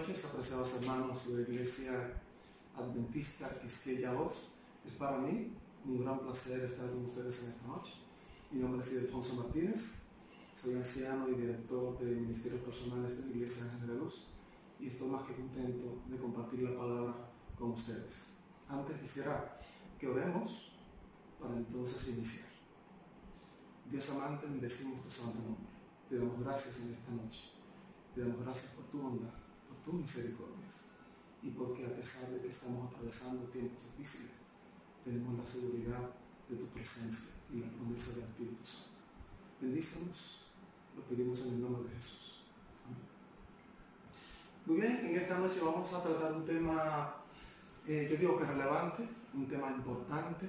noches, apreciados hermanos de la Iglesia Adventista Quisqueya Voz. Es para mí un gran placer estar con ustedes en esta noche. Mi nombre es Ildefonso Martínez, soy anciano y director de Ministerios Personales de la Iglesia de la Luz y estoy más que contento de compartir la palabra con ustedes. Antes quisiera que oremos para entonces iniciar. Dios amante, bendecimos tu santo nombre. Te damos gracias en esta noche. Te damos gracias por tu bondad, por tu misericordia y porque a pesar de que estamos atravesando tiempos difíciles, tenemos la seguridad de tu presencia y la promesa del Espíritu Santo. Bendícenos, lo pedimos en el nombre de Jesús. Amén. Muy bien, en esta noche vamos a tratar un tema, eh, yo digo que relevante, un tema importante,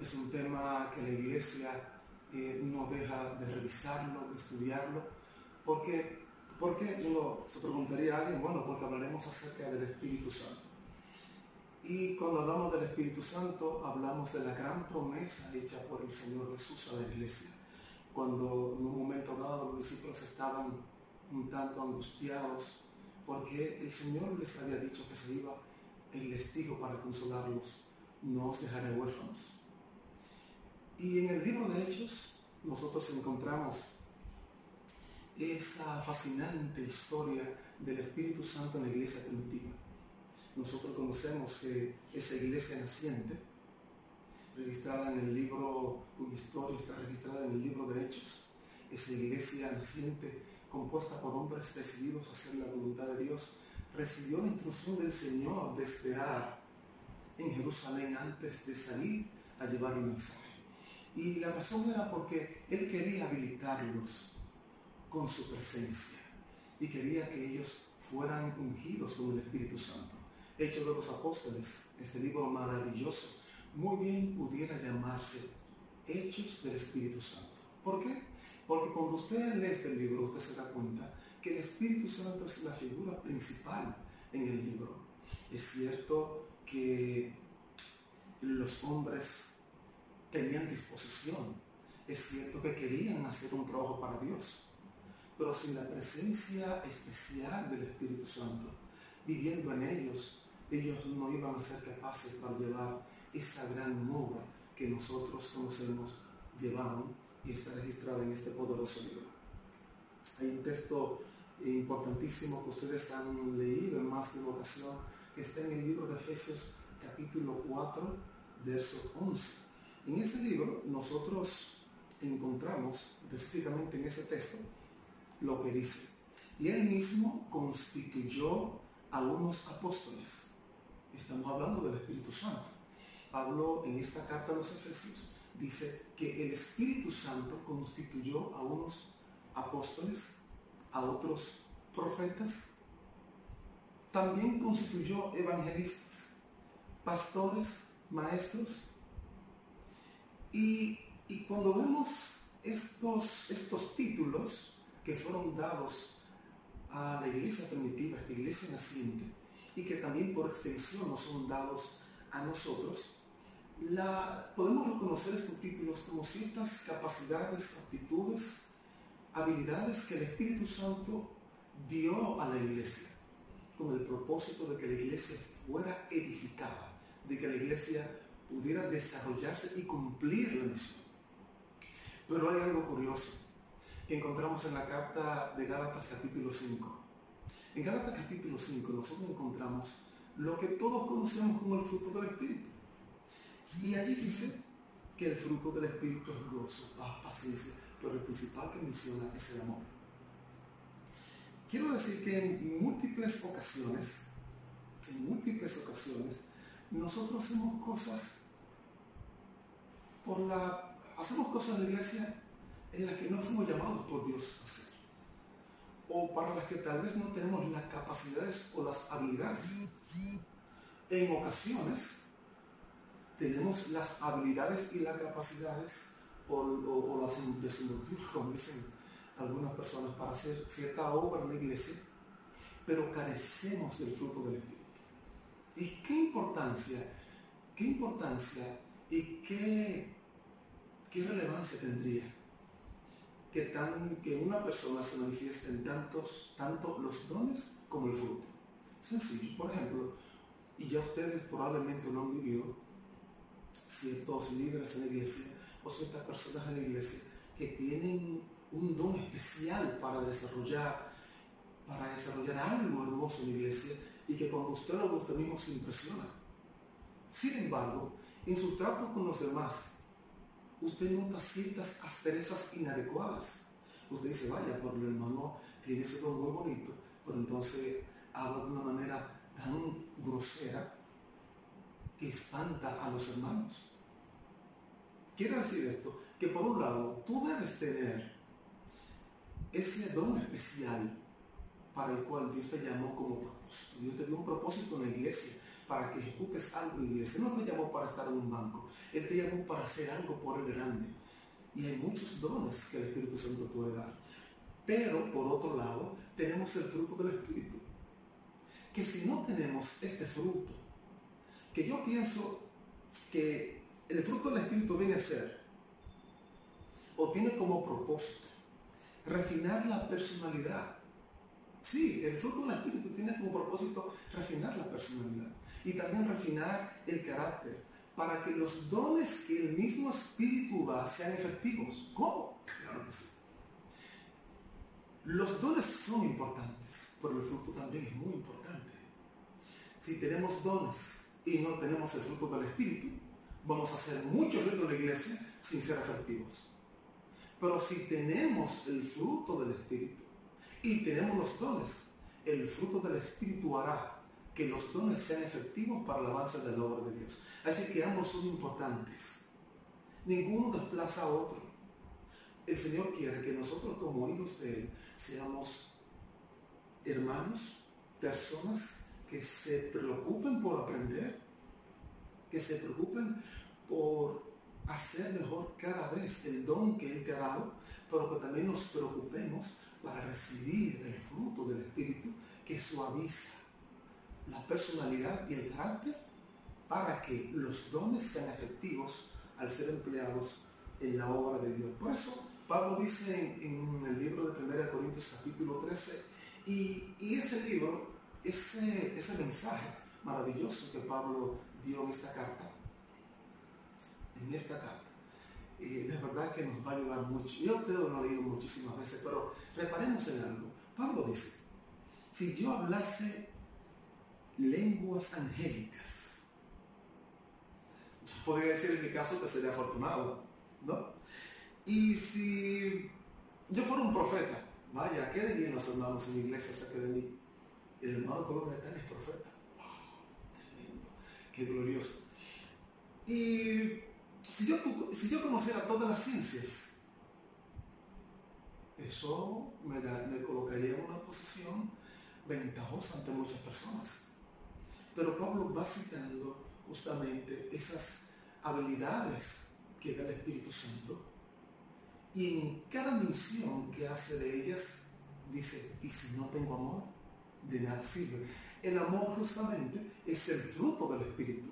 es un tema que la iglesia eh, no deja de revisarlo, de estudiarlo, porque ¿Por qué? Uno se preguntaría a alguien, bueno, porque hablaremos acerca del Espíritu Santo. Y cuando hablamos del Espíritu Santo, hablamos de la gran promesa hecha por el Señor Jesús a la iglesia. Cuando en un momento dado los discípulos estaban un tanto angustiados, porque el Señor les había dicho que se iba el testigo para consolarlos, no os dejaré huérfanos. Y en el libro de Hechos nosotros encontramos esa fascinante historia del Espíritu Santo en la iglesia primitiva. Nosotros conocemos que esa iglesia naciente, registrada en el libro, cuya historia está registrada en el libro de Hechos, esa iglesia naciente compuesta por hombres decididos a hacer la voluntad de Dios, recibió la instrucción del Señor de esperar en Jerusalén antes de salir a llevar el mensaje. Y la razón era porque Él quería habilitarlos con su presencia y quería que ellos fueran ungidos con el Espíritu Santo. Hechos de los Apóstoles, este libro maravilloso, muy bien pudiera llamarse Hechos del Espíritu Santo. ¿Por qué? Porque cuando usted lee este libro, usted se da cuenta que el Espíritu Santo es la figura principal en el libro. Es cierto que los hombres tenían disposición, es cierto que querían hacer un trabajo para Dios, pero sin la presencia especial del Espíritu Santo viviendo en ellos, ellos no iban a ser capaces para llevar esa gran obra que nosotros conocemos llevaron y está registrada en este poderoso libro. Hay un texto importantísimo que ustedes han leído en más de una ocasión, que está en el libro de Efesios capítulo 4, verso 11. En ese libro nosotros encontramos, específicamente en ese texto, lo que dice. Y él mismo constituyó a unos apóstoles. Estamos hablando del Espíritu Santo. Pablo en esta carta a los Efesios dice que el Espíritu Santo constituyó a unos apóstoles, a otros profetas, también constituyó evangelistas, pastores, maestros. Y, y cuando vemos estos, estos títulos, que fueron dados a la iglesia primitiva, esta iglesia naciente, y que también por extensión nos son dados a nosotros, podemos reconocer estos títulos como ciertas capacidades, actitudes, habilidades que el Espíritu Santo dio a la iglesia, con el propósito de que la iglesia fuera edificada, de que la iglesia pudiera desarrollarse y cumplir la misión. Pero hay algo curioso que encontramos en la carta de Gálatas capítulo 5. En Gálatas capítulo 5 nosotros encontramos lo que todos conocemos como el fruto del Espíritu. Y allí dice que el fruto del Espíritu es gozo, paz, paciencia, pero el principal que menciona es el amor. Quiero decir que en múltiples ocasiones, en múltiples ocasiones, nosotros hacemos cosas por la, hacemos cosas la iglesia en las que no fuimos llamados por Dios a hacer. O para las que tal vez no tenemos las capacidades o las habilidades. En ocasiones tenemos las habilidades y las capacidades o, o, las desenvolturas, como dicen algunas personas, para hacer cierta obra en la iglesia, pero carecemos del fruto del Espíritu. ¿Y qué importancia, qué importancia y qué, qué relevancia tendría que, tan, que una persona se manifieste en tantos, tanto los dones como el fruto. Sencillo. Por ejemplo, y ya ustedes probablemente lo han vivido, ciertos líderes en la iglesia o ciertas personas en la iglesia que tienen un don especial para desarrollar, para desarrollar algo hermoso en la iglesia y que cuando usted lo ve mismo se impresiona. Sin embargo, en su trato con los demás, usted nota ciertas asperezas inadecuadas. Usted dice, vaya, por el hermano tiene ese don muy bonito, pero entonces habla de una manera tan grosera que espanta a los hermanos. Quiere decir esto, que por un lado tú debes tener ese don especial para el cual Dios te llamó como propósito. Dios te dio un propósito en la iglesia para que ejecutes algo en iglesia. No te llamó para estar en un banco. Él te llamó para hacer algo por el grande. Y hay muchos dones que el Espíritu Santo puede dar. Pero por otro lado, tenemos el fruto del Espíritu. Que si no tenemos este fruto, que yo pienso que el fruto del Espíritu viene a ser, o tiene como propósito, refinar la personalidad. Sí, el fruto del Espíritu tiene como propósito refinar la personalidad y también refinar el carácter para que los dones que el mismo Espíritu da sean efectivos. ¿Cómo? Claro que sí. Los dones son importantes, pero el fruto también es muy importante. Si tenemos dones y no tenemos el fruto del Espíritu, vamos a hacer mucho ruido en la iglesia sin ser efectivos. Pero si tenemos el fruto del Espíritu y tenemos los dones, el fruto del Espíritu hará que los dones sean efectivos para el avance de la obra de Dios. Así que ambos son importantes. Ninguno desplaza a otro. El Señor quiere que nosotros como hijos de Él seamos hermanos, personas que se preocupen por aprender, que se preocupen por hacer mejor cada vez el don que Él te ha dado, pero que también nos preocupemos para recibir el fruto del Espíritu que suaviza la personalidad y el carácter para que los dones sean efectivos al ser empleados en la obra de Dios. Por eso Pablo dice en, el libro de 1 Corintios capítulo 13, y, ese libro, ese, ese mensaje maravilloso que Pablo dio en esta carta, en esta carta. Y de verdad que nos va a ayudar mucho. Yo te lo he leído muchísimas veces, pero reparemos en algo. Pablo dice, si yo hablase lenguas angélicas, podría decir en mi caso que sería afortunado, ¿no? Y si yo fuera un profeta, vaya, ¿qué dirían los hermanos en la iglesia acerca de mí? El hermano Colón es profeta. ¡Wow! Qué glorioso. Y si yo, si yo conociera todas las ciencias, eso me colocaría en una posición ventajosa ante muchas personas. Pero Pablo va citando justamente esas habilidades que da el Espíritu Santo y en cada mención que hace de ellas dice, y si no tengo amor, de nada sirve. El amor justamente es el fruto del Espíritu.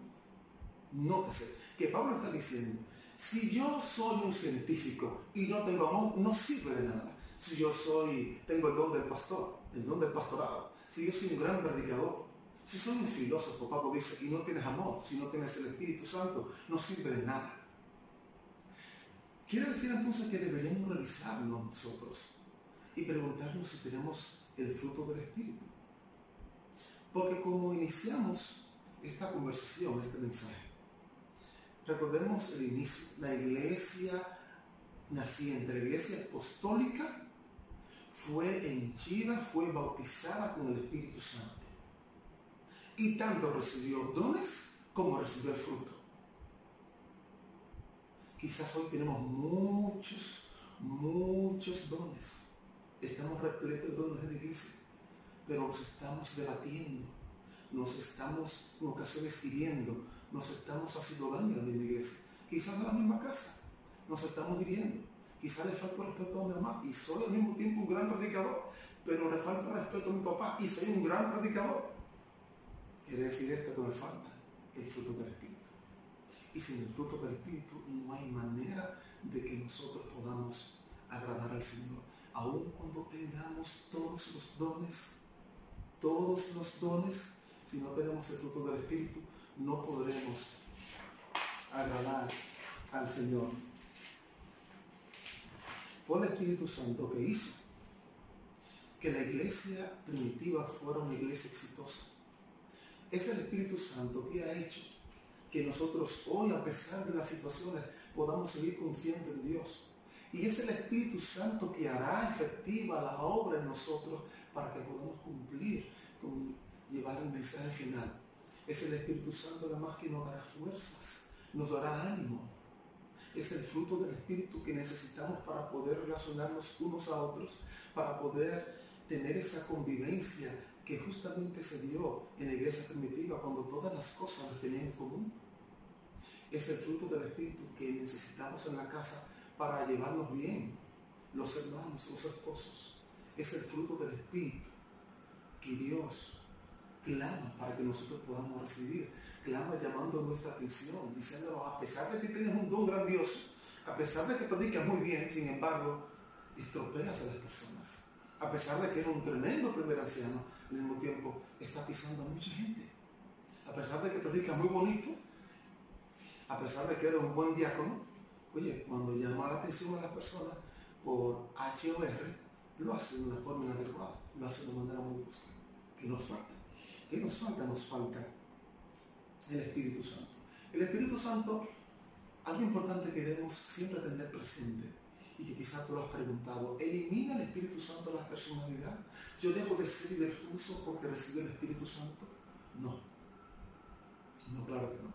Nótese, que Pablo está diciendo, si yo soy un científico y no tengo amor, no sirve de nada. Si yo soy, tengo el don del pastor, el don del pastorado, si yo soy un gran predicador, si soy un filósofo, Pablo dice, y no tienes amor, si no tienes el Espíritu Santo, no sirve de nada. Quiere decir entonces que deberíamos revisarnos nosotros y preguntarnos si tenemos el fruto del Espíritu. Porque como iniciamos esta conversación, este mensaje, Recordemos el inicio. La iglesia naciente, la iglesia apostólica, fue henchida, fue bautizada con el Espíritu Santo. Y tanto recibió dones como recibió el fruto. Quizás hoy tenemos muchos, muchos dones. Estamos repletos de dones en la iglesia, pero nos estamos debatiendo, nos estamos en ocasiones hiriendo, nos estamos haciendo daño a la iglesia. Quizás en la misma casa nos estamos hiriendo. Quizás le falta respeto a mi mamá y soy al mismo tiempo un gran predicador, pero le falta respeto a mi papá y soy un gran predicador. Quiere decir esto que me falta, el fruto del Espíritu. Y sin el fruto del Espíritu no hay manera de que nosotros podamos agradar al Señor. Aun cuando tengamos todos los dones, todos los dones, si no tenemos el fruto del Espíritu, no podremos agradar al Señor. Fue el Espíritu Santo que hizo que la iglesia primitiva fuera una iglesia exitosa. Es el Espíritu Santo que ha hecho que nosotros hoy, a pesar de las situaciones, podamos seguir confiando en Dios. Y es el Espíritu Santo que hará efectiva la obra en nosotros para que podamos cumplir con llevar el mensaje final. Es el Espíritu Santo además que nos dará fuerzas, nos dará ánimo. Es el fruto del Espíritu que necesitamos para poder relacionarnos unos a otros, para poder tener esa convivencia que justamente se dio en la iglesia primitiva cuando todas las cosas las tenían en común. Es el fruto del Espíritu que necesitamos en la casa para llevarnos bien, los hermanos, los esposos. Es el fruto del Espíritu que Dios clama para que nosotros podamos recibir. Clama llamando nuestra atención, diciéndonos, a pesar de que tienes un don grandioso, a pesar de que predicas muy bien, sin embargo, estropeas a las personas. A pesar de que eres un tremendo primer anciano, al mismo tiempo está pisando a mucha gente. A pesar de que predicas muy bonito, a pesar de que eres un buen diácono, oye, cuando llama la atención a las personas por H o R, lo hace de una forma inadecuada, lo hace de manera muy brusca. ¿Qué nos falta? ¿Qué nos falta? Nos falta el Espíritu Santo. El Espíritu Santo, algo importante que debemos siempre tener presente y que quizás tú lo has preguntado, ¿elimina el Espíritu Santo la personalidad? ¿Yo dejo de ser idelfuso porque recibí el Espíritu Santo? No. No, claro que no.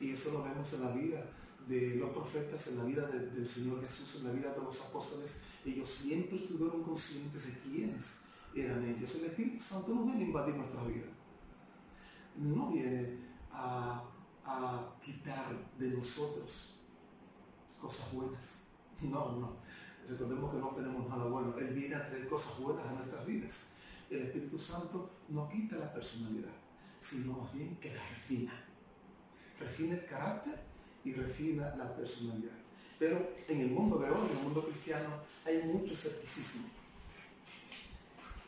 Y eso lo vemos en la vida de los profetas, en la vida del Señor Jesús, en la vida de los apóstoles. Ellos siempre estuvieron conscientes de quiénes eran ellos. El Espíritu Santo no viene a invadir nuestra vida. No viene a quitar de nosotros cosas buenas. No, no. Recordemos que no tenemos nada bueno. Él viene a traer cosas buenas a nuestras vidas. El Espíritu Santo no quita la personalidad, sino más bien que la refina. Refina el carácter y refina la personalidad. Pero en el mundo de hoy, en el mundo cristiano, hay mucho escepticismo.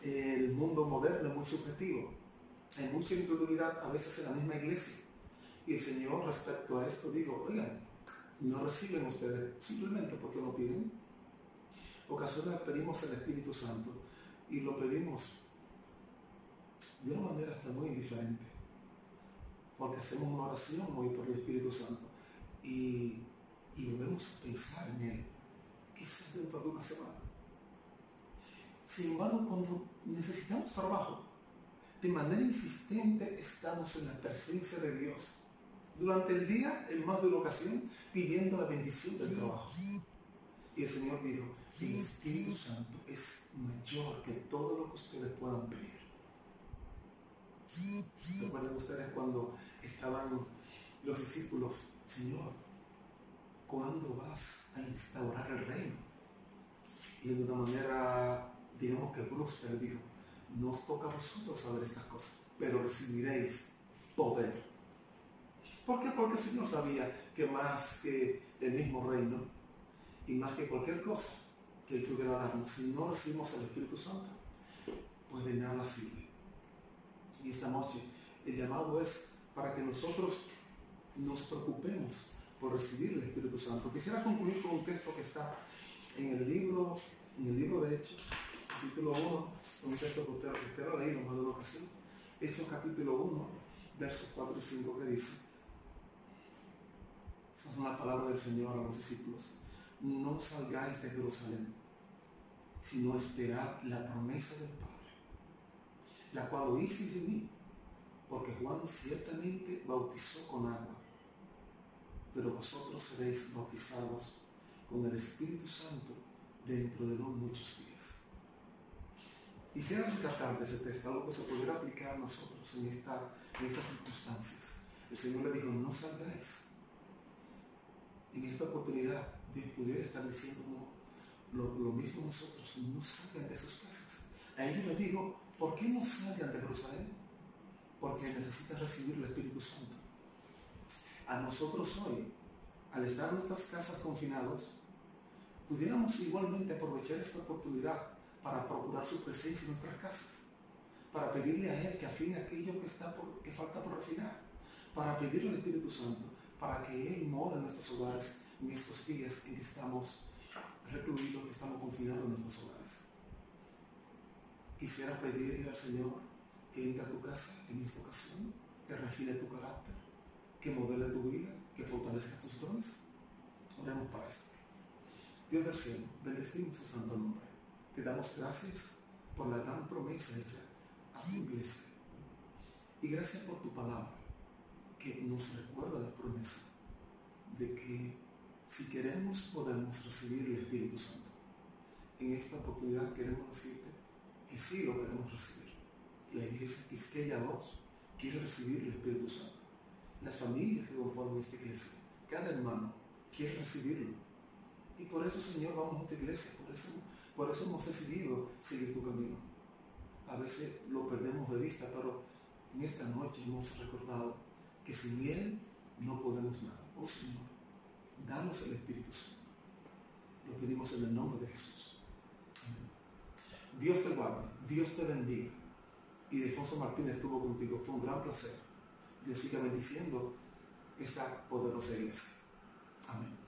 El mundo moderno es muy subjetivo. Hay mucha incredulidad a veces en la misma iglesia. Y el Señor respecto a esto digo, oigan, no reciben ustedes simplemente porque no piden. Ocasiones pedimos el Espíritu Santo y lo pedimos de una manera hasta muy indiferente. Porque hacemos una oración hoy por el Espíritu Santo y, y volvemos a pensar en Él, quizás dentro de una semana. Sin embargo, cuando necesitamos trabajo, de manera insistente estamos en la presencia de Dios. Durante el día, en más de una ocasión, pidiendo la bendición del trabajo. Y el Señor dijo, el Espíritu Santo es mayor que todo lo que ustedes puedan pedir. ¿Recuerdan ustedes cuando estaban los discípulos, Señor, ¿cuándo vas a instaurar el reino? Y de una manera, digamos que brusca, dijo, no os toca a vosotros saber estas cosas, pero recibiréis poder. ¿Por qué? Porque el Señor sabía que más que el mismo reino y más que cualquier cosa que Él pudiera darnos, si no recibimos el Espíritu Santo, pues de nada sirve. Y esta noche el llamado es para que nosotros nos preocupemos por recibir el Espíritu Santo. Quisiera concluir con un texto que está en el libro, en el libro de Hechos, capítulo 1, un texto que usted, usted lo ha leído más de una ocasión. Hechos capítulo 1, versos 4 y 5 que dice, esas son las palabras del Señor a los discípulos, no salgáis de Jerusalén, sino esperad la promesa del Padre, la cual oísteis de mí, porque Juan ciertamente bautizó con agua, pero vosotros seréis bautizados con el Espíritu Santo dentro de no muchos días. Quisiera rescatar de ese texto algo que se pudiera aplicar a nosotros en, esta, en estas circunstancias. El Señor le dijo, no salgáis. En esta oportunidad Dios pudiera estar diciendo lo, lo, mismo nosotros, no salgan de sus casas. A ellos les digo, ¿por qué no salgan de Jerusalén? Porque necesitan recibir el Espíritu Santo. A nosotros hoy, al estar en nuestras casas confinados, pudiéramos igualmente aprovechar esta oportunidad para procurar su presencia en nuestras casas, para pedirle a Él que afine aquello que, está que falta por refinar, para pedirle al Espíritu Santo, para que Él more en nuestros hogares en estos días en que estamos recluidos, que estamos confinados en nuestros hogares. Quisiera pedirle al Señor que entre a tu casa en esta ocasión, que refine tu carácter, que modele tu vida, que fortalezca tus dones. Oremos para esto. Dios del cielo, bendecimos su santo nombre. Te damos gracias por la gran promesa hecha a tu iglesia. Y gracias por tu palabra, que nos recuerda la promesa de que si queremos podemos recibir el Espíritu Santo. En esta oportunidad queremos decirte que sí lo queremos recibir. La iglesia Quisqueya 2 quiere recibir el Espíritu Santo. Las familias que componen esta iglesia, cada hermano quiere recibirlo. Y por eso, Señor, vamos a esta iglesia, por eso, por eso hemos decidido seguir tu camino. A veces lo perdemos de vista, pero en esta noche hemos recordado que sin Él no podemos nada. Oh Señor, danos el Espíritu Santo. Lo pedimos en el nombre de Jesús. Dios te guarde, Dios te bendiga. Y Defonso Martínez estuvo contigo. Fue un gran placer. Dios siga bendiciendo esta poderosa iglesia. Amén.